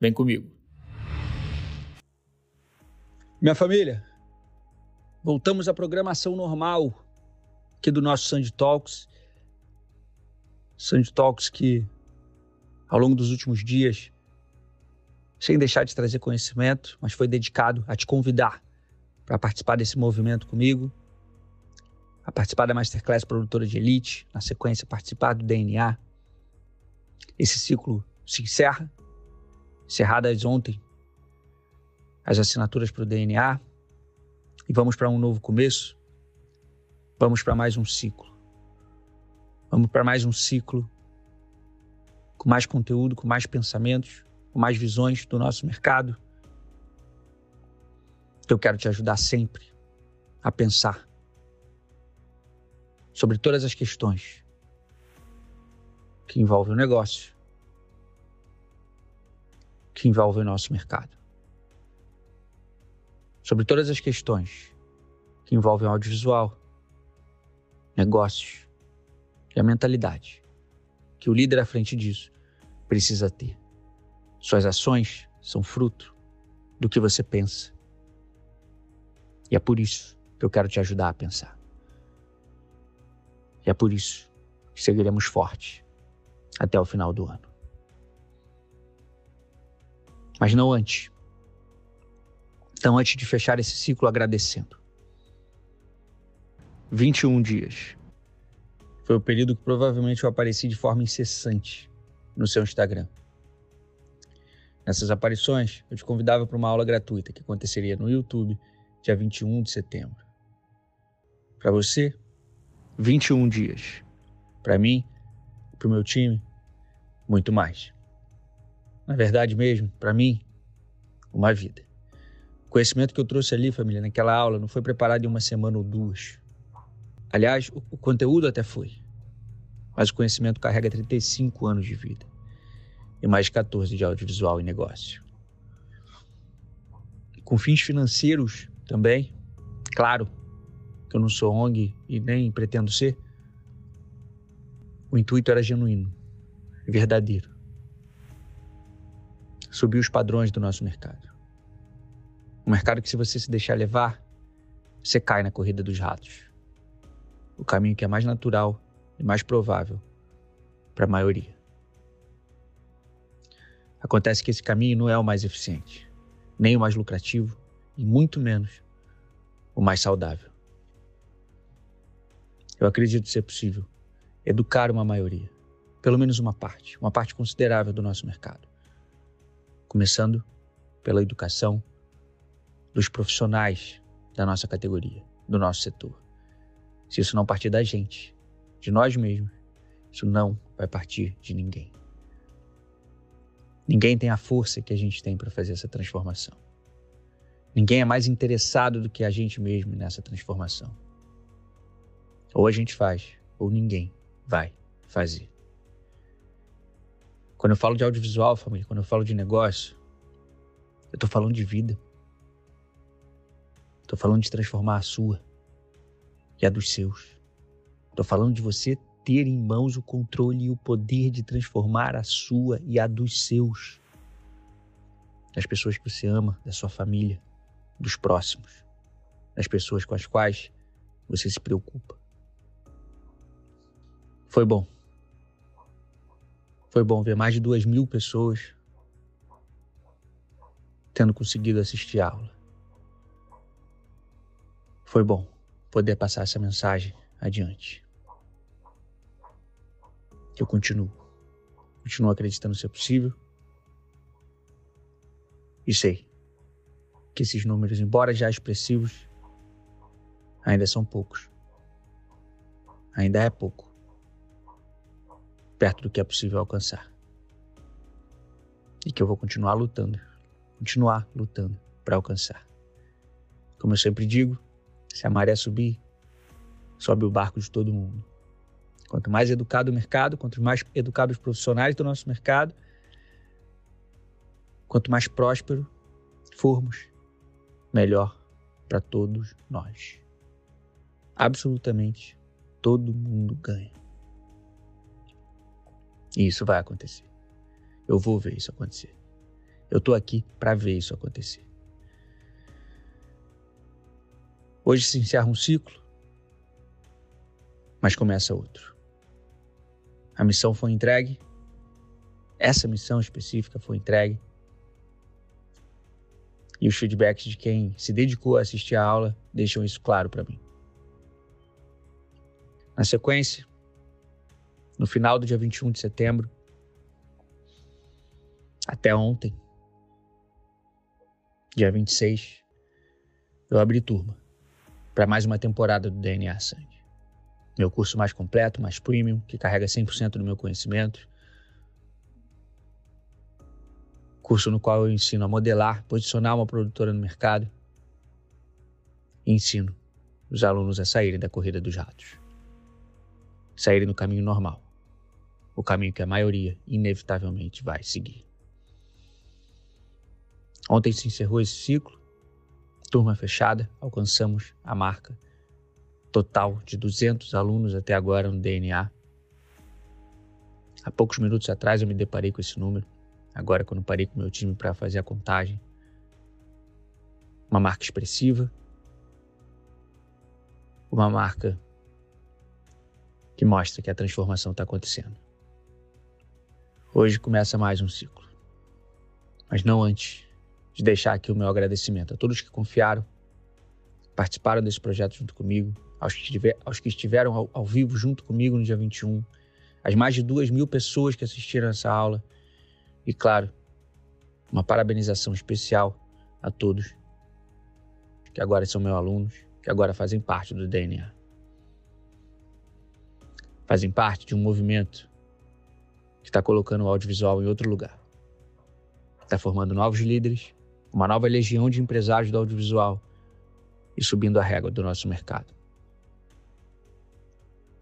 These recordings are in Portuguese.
Vem comigo. Minha família, voltamos à programação normal aqui do nosso Sandy Talks. Sandy Talks que, ao longo dos últimos dias, sem deixar de trazer conhecimento, mas foi dedicado a te convidar para participar desse movimento comigo, a participar da Masterclass Produtora de Elite, na sequência participar do DNA. Esse ciclo se encerra encerradas ontem as assinaturas para o DNA e vamos para um novo começo. Vamos para mais um ciclo. Vamos para mais um ciclo com mais conteúdo, com mais pensamentos, com mais visões do nosso mercado. Eu quero te ajudar sempre a pensar sobre todas as questões que envolvem o negócio, que envolvem o nosso mercado. Sobre todas as questões que envolvem audiovisual, negócios e a mentalidade que o líder à frente disso precisa ter. Suas ações são fruto do que você pensa. E é por isso que eu quero te ajudar a pensar. E é por isso que seguiremos fortes até o final do ano. Mas não antes. Então, antes de fechar esse ciclo agradecendo. 21 dias. Foi o período que provavelmente eu apareci de forma incessante no seu Instagram. Nessas aparições, eu te convidava para uma aula gratuita que aconteceria no YouTube, dia 21 de setembro. Para você, 21 dias. Para mim, para o meu time, muito mais. Na verdade mesmo, para mim, uma vida. O conhecimento que eu trouxe ali, família, naquela aula, não foi preparado em uma semana ou duas. Aliás, o, o conteúdo até foi. Mas o conhecimento carrega 35 anos de vida e mais de 14 de audiovisual e negócio. Com fins financeiros também, claro que eu não sou ONG e nem pretendo ser, o intuito era genuíno, verdadeiro subir os padrões do nosso mercado. Um mercado que, se você se deixar levar, você cai na corrida dos ratos. O caminho que é mais natural e mais provável para a maioria. Acontece que esse caminho não é o mais eficiente, nem o mais lucrativo e muito menos o mais saudável. Eu acredito ser possível educar uma maioria, pelo menos uma parte, uma parte considerável do nosso mercado começando pela educação dos profissionais da nossa categoria, do nosso setor. Se isso não partir da gente, de nós mesmos, isso não vai partir de ninguém. Ninguém tem a força que a gente tem para fazer essa transformação. Ninguém é mais interessado do que a gente mesmo nessa transformação. Ou a gente faz, ou ninguém vai fazer. Quando eu falo de audiovisual, família, quando eu falo de negócio, eu tô falando de vida. Tô falando de transformar a sua e a dos seus. Tô falando de você ter em mãos o controle e o poder de transformar a sua e a dos seus. Das pessoas que você ama, da sua família, dos próximos, das pessoas com as quais você se preocupa. Foi bom. Foi bom ver mais de duas mil pessoas tendo conseguido assistir a aula. Foi bom poder passar essa mensagem adiante. Eu continuo. Continuo acreditando ser possível. E sei que esses números, embora já expressivos, ainda são poucos. Ainda é pouco perto do que é possível alcançar. e que eu vou continuar lutando, continuar lutando para alcançar. Como eu sempre digo, se a maré subir, sobe o barco de todo mundo. Quanto mais educado o mercado, quanto mais educados os profissionais do nosso mercado, quanto mais próspero formos, melhor para todos nós. Absolutamente todo mundo ganha. E isso vai acontecer. Eu vou ver isso acontecer. Eu tô aqui para ver isso acontecer. Hoje se encerra um ciclo, mas começa outro. A missão foi entregue, essa missão específica foi entregue, e os feedbacks de quem se dedicou a assistir a aula deixam isso claro para mim. Na sequência, no final do dia 21 de setembro, até ontem, dia 26, eu abri turma para mais uma temporada do DNA Sangue. Meu curso mais completo, mais premium, que carrega 100% do meu conhecimento. Curso no qual eu ensino a modelar, posicionar uma produtora no mercado e ensino os alunos a saírem da corrida dos ratos. Saírem no caminho normal, o caminho que a maioria inevitavelmente vai seguir. Ontem se encerrou esse ciclo turma fechada, alcançamos a marca total de 200 alunos até agora no DNA. Há poucos minutos atrás eu me deparei com esse número, agora quando parei com meu time para fazer a contagem. Uma marca expressiva, uma marca que mostra que a transformação está acontecendo. Hoje começa mais um ciclo, mas não antes de deixar aqui o meu agradecimento a todos que confiaram, participaram desse projeto junto comigo, aos que, estiver, aos que estiveram ao, ao, vivo junto comigo no dia 21, as mais de duas mil pessoas que assistiram essa aula e, claro, uma parabenização especial a todos que agora são meus alunos, que agora fazem parte do DNA. Fazem parte de um movimento que está colocando o audiovisual em outro lugar. Está formando novos líderes, uma nova legião de empresários do audiovisual e subindo a régua do nosso mercado.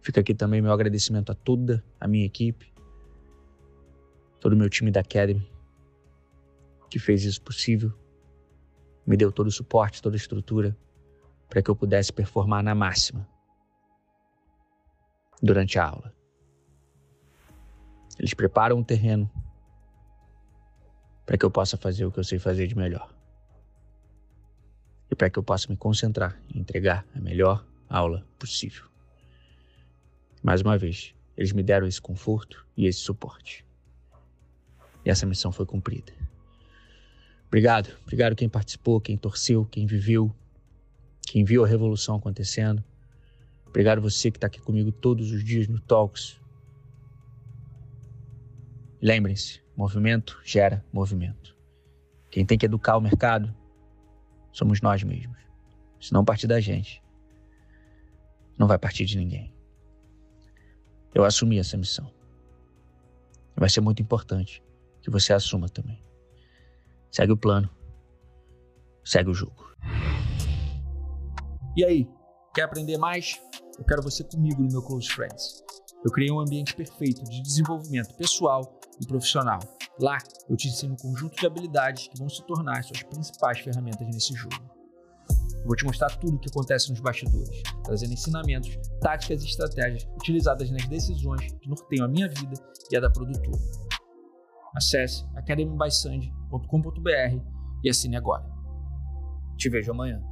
Fica aqui também meu agradecimento a toda a minha equipe, todo o meu time da Academy, que fez isso possível, me deu todo o suporte, toda a estrutura para que eu pudesse performar na máxima durante a aula. Eles preparam o terreno para que eu possa fazer o que eu sei fazer de melhor. E para que eu possa me concentrar e entregar a melhor aula possível. Mais uma vez, eles me deram esse conforto e esse suporte. E essa missão foi cumprida. Obrigado, obrigado quem participou, quem torceu, quem viveu, quem viu a revolução acontecendo. Obrigado você que está aqui comigo todos os dias no Talks. Lembrem-se, Movimento gera movimento. Quem tem que educar o mercado somos nós mesmos. Se não partir da gente, não vai partir de ninguém. Eu assumi essa missão. Vai ser muito importante que você assuma também. Segue o plano. Segue o jogo. E aí, quer aprender mais? Eu quero você comigo no meu Close Friends. Eu criei um ambiente perfeito de desenvolvimento pessoal e profissional. Lá, eu te ensino um conjunto de habilidades que vão se tornar suas principais ferramentas nesse jogo. Vou te mostrar tudo o que acontece nos bastidores, trazendo ensinamentos, táticas e estratégias utilizadas nas decisões que norteiam a minha vida e a da produtora. Acesse academybysand.com.br e assine agora. Te vejo amanhã.